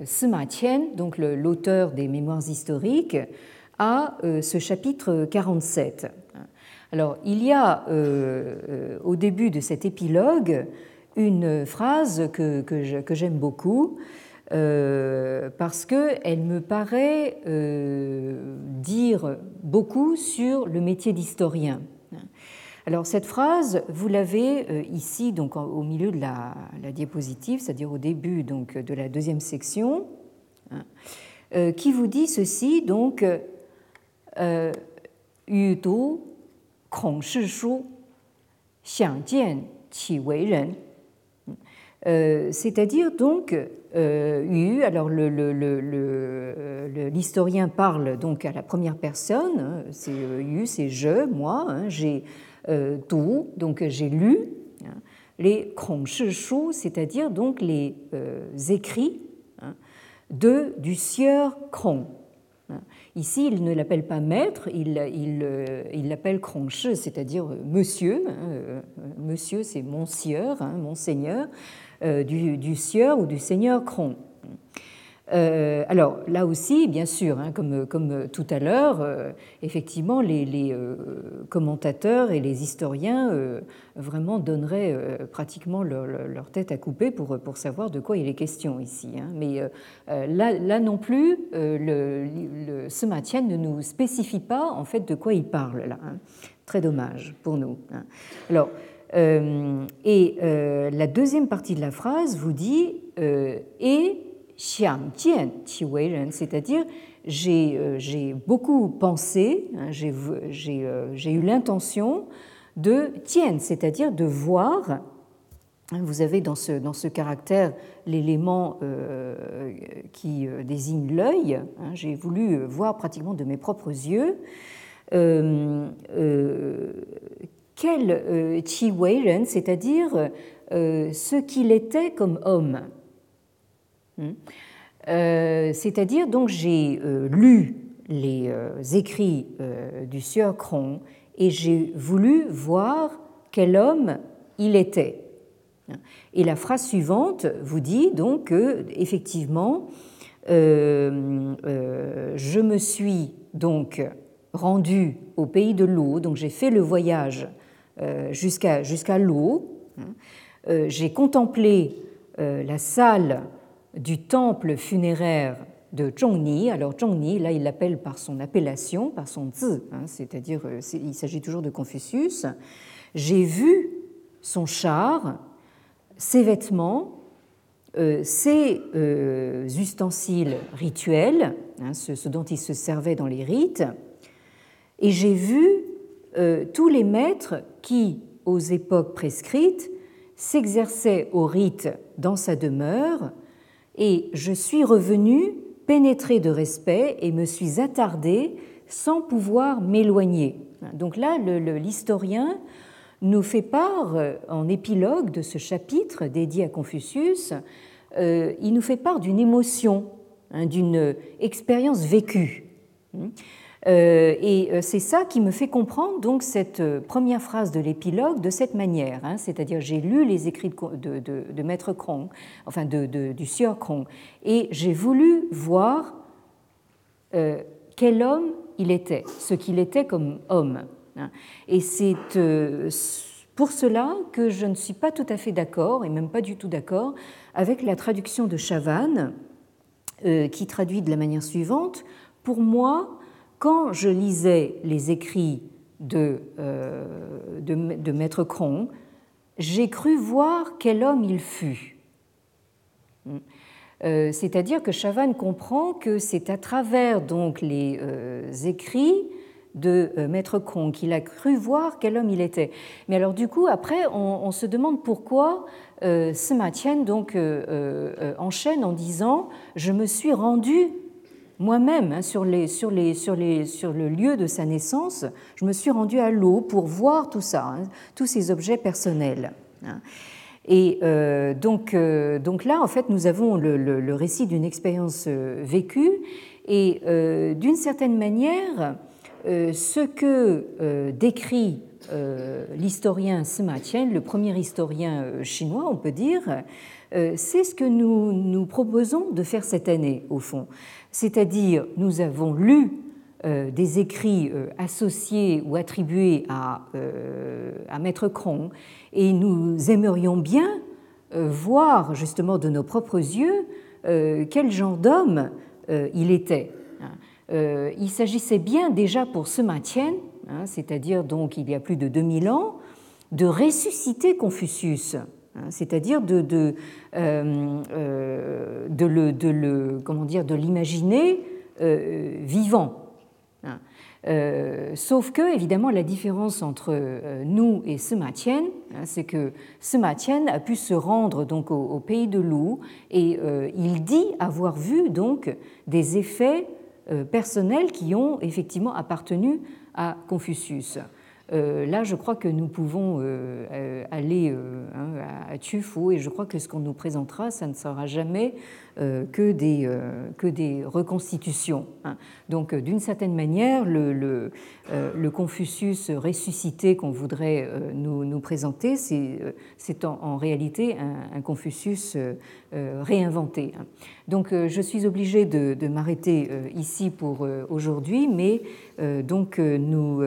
Sima Qian, donc l'auteur des Mémoires historiques, à ce chapitre 47. Alors, il y a au début de cet épilogue une phrase que, j'aime beaucoup, parce qu'elle me paraît dire beaucoup sur le métier d'historien. Alors cette phrase, vous l'avez ici donc au milieu de la, diapositive, c'est-à-dire au début donc de la deuxième section, hein, qui vous dit ceci donc c'est-à-dire donc euh, alors l'historien parle donc à la première personne, hein, c'est euh, Yu, c'est je, moi, hein, j'ai euh, donc j'ai lu hein, les Shu, c'est-à-dire donc les euh, écrits de du sieur Krong. Ici, il ne l'appelle pas maître, il l'appelle il, c'est-à-dire monsieur. monsieur, c'est monsieur, monseigneur. Euh, du, sieur ou du seigneur Cron. Euh, alors là aussi, bien sûr, hein, comme, comme, tout à l'heure, euh, effectivement, les, commentateurs et les historiens vraiment donneraient pratiquement leur, tête à couper pour, pour savoir de quoi il est question ici. Hein. Mais là, là, non plus, le, ce maintien ne nous spécifie pas en fait de quoi il parle là. Hein. Très dommage pour nous. Alors, euh, et euh, la deuxième partie de la phrase vous dit euh, c'est-à-dire j'ai beaucoup pensé, hein, j'ai eu l'intention de tien, c'est-à-dire de voir. Hein, vous avez dans ce, dans ce caractère l'élément qui désigne l'œil. Hein, j'ai voulu voir pratiquement de mes propres yeux quel euh, Chi Weiren, c'est-à-dire euh, ce qu'il était comme homme. Hmm. Euh, c'est-à-dire, donc, j'ai lu les écrits du Sieur Kron et j'ai voulu voir quel homme il était. Et la phrase suivante vous dit donc que, effectivement, je me suis donc rendu au pays de l'eau, donc j'ai fait le voyage euh, jusqu'à l'eau. Euh, j'ai contemplé euh, la salle du temple funéraire de Zhongni. Alors Zhongni, là, il l'appelle par son appellation, par son zi, hein, c'est-à-dire il s'agit toujours de Confucius. J'ai vu son char, ses vêtements, ses ustensiles rituels, hein, ce, dont il se servait dans les rites, et j'ai vu euh, tous les maîtres qui, aux époques prescrites, s'exerçaient au rite dans sa demeure, et je suis revenu pénétré de respect et me suis attardé sans pouvoir m'éloigner. Donc là, l'historien nous fait part, euh, en épilogue de ce chapitre dédié à Confucius, euh, il nous fait part d'une émotion, hein, d'une expérience vécue. Euh, et euh, c'est ça qui me fait comprendre donc cette euh, première phrase de l'épilogue de cette manière, hein, c'est-à-dire j'ai lu les écrits de, Maître Krong, enfin du Sieur Krong, et j'ai voulu voir quel homme il était, ce qu'il était comme homme. Hein. Et c'est pour cela que je ne suis pas tout à fait d'accord, et même pas du tout d'accord, avec la traduction de Chavannes, qui traduit de la manière suivante. Pour moi, quand je lisais les écrits de, euh, de, Maître Cron, j'ai cru voir quel homme il fut. Euh, c'est-à-dire que Chavannes comprend que c'est à travers donc les euh, écrits de Maître Cron qu'il a cru voir quel homme il était. Mais alors du coup, après, on, se demande pourquoi ce maintien donc enchaîne en disant je me suis rendu moi-même, hein, sur, le lieu de sa naissance, je me suis rendue à l'eau pour voir tout ça, hein, tous ces objets personnels. Hein. Et euh, donc, euh, donc là, en fait, nous avons le, récit d'une expérience euh, vécue et d'une certaine manière, ce que décrit l'historien Sima Qian, le premier historien chinois, on peut dire, c'est ce que nous nous proposons de faire cette année, au fond c'est-à-dire nous avons lu euh, des écrits euh, associés ou attribués à, euh, à Maître Cron et nous aimerions bien voir justement de nos propres yeux quel genre d'homme il était. Il s'agissait bien déjà pour ce maintien, hein, c'est-à-dire donc il y a plus de 2000 ans, de ressusciter Confucius, c'est-à-dire de, l'imaginer vivant. Euh, sauf que, évidemment, la différence entre euh, nous et Sima Qian, hein, c'est que Sima Qian a pu se rendre donc au, pays de Lou et euh, il dit avoir vu donc des effets personnels qui ont effectivement appartenu à Confucius. Euh, là, je crois que nous pouvons euh, euh, aller hein, à Tufo et je crois que ce qu'on nous présentera, ça ne sera jamais que, des, que des reconstitutions. Hein. Donc, d'une certaine manière, le, Confucius ressuscité qu'on voudrait nous, nous présenter, c'est en, réalité un, Confucius réinventé. Hein. Donc, je suis obligée de, de m'arrêter ici pour aujourd'hui, mais donc nous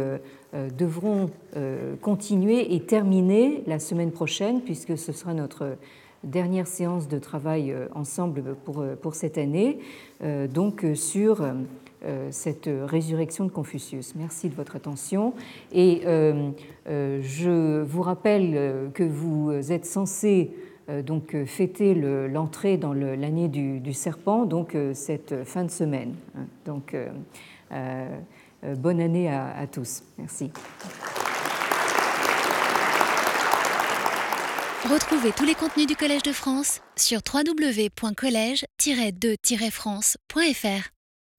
devront euh, continuer et terminer la semaine prochaine, puisque ce sera notre dernière séance de travail euh, ensemble pour, cette année, donc sur cette résurrection de Confucius. Merci de votre attention. Et je vous rappelle que vous êtes censé donc fêter l'entrée dans l'année du, serpent, donc cette fin de semaine. Hein. Donc, euh, bonne année à, tous. Merci. Retrouvez tous les contenus du Collège de France sur www.colège-2-france.fr.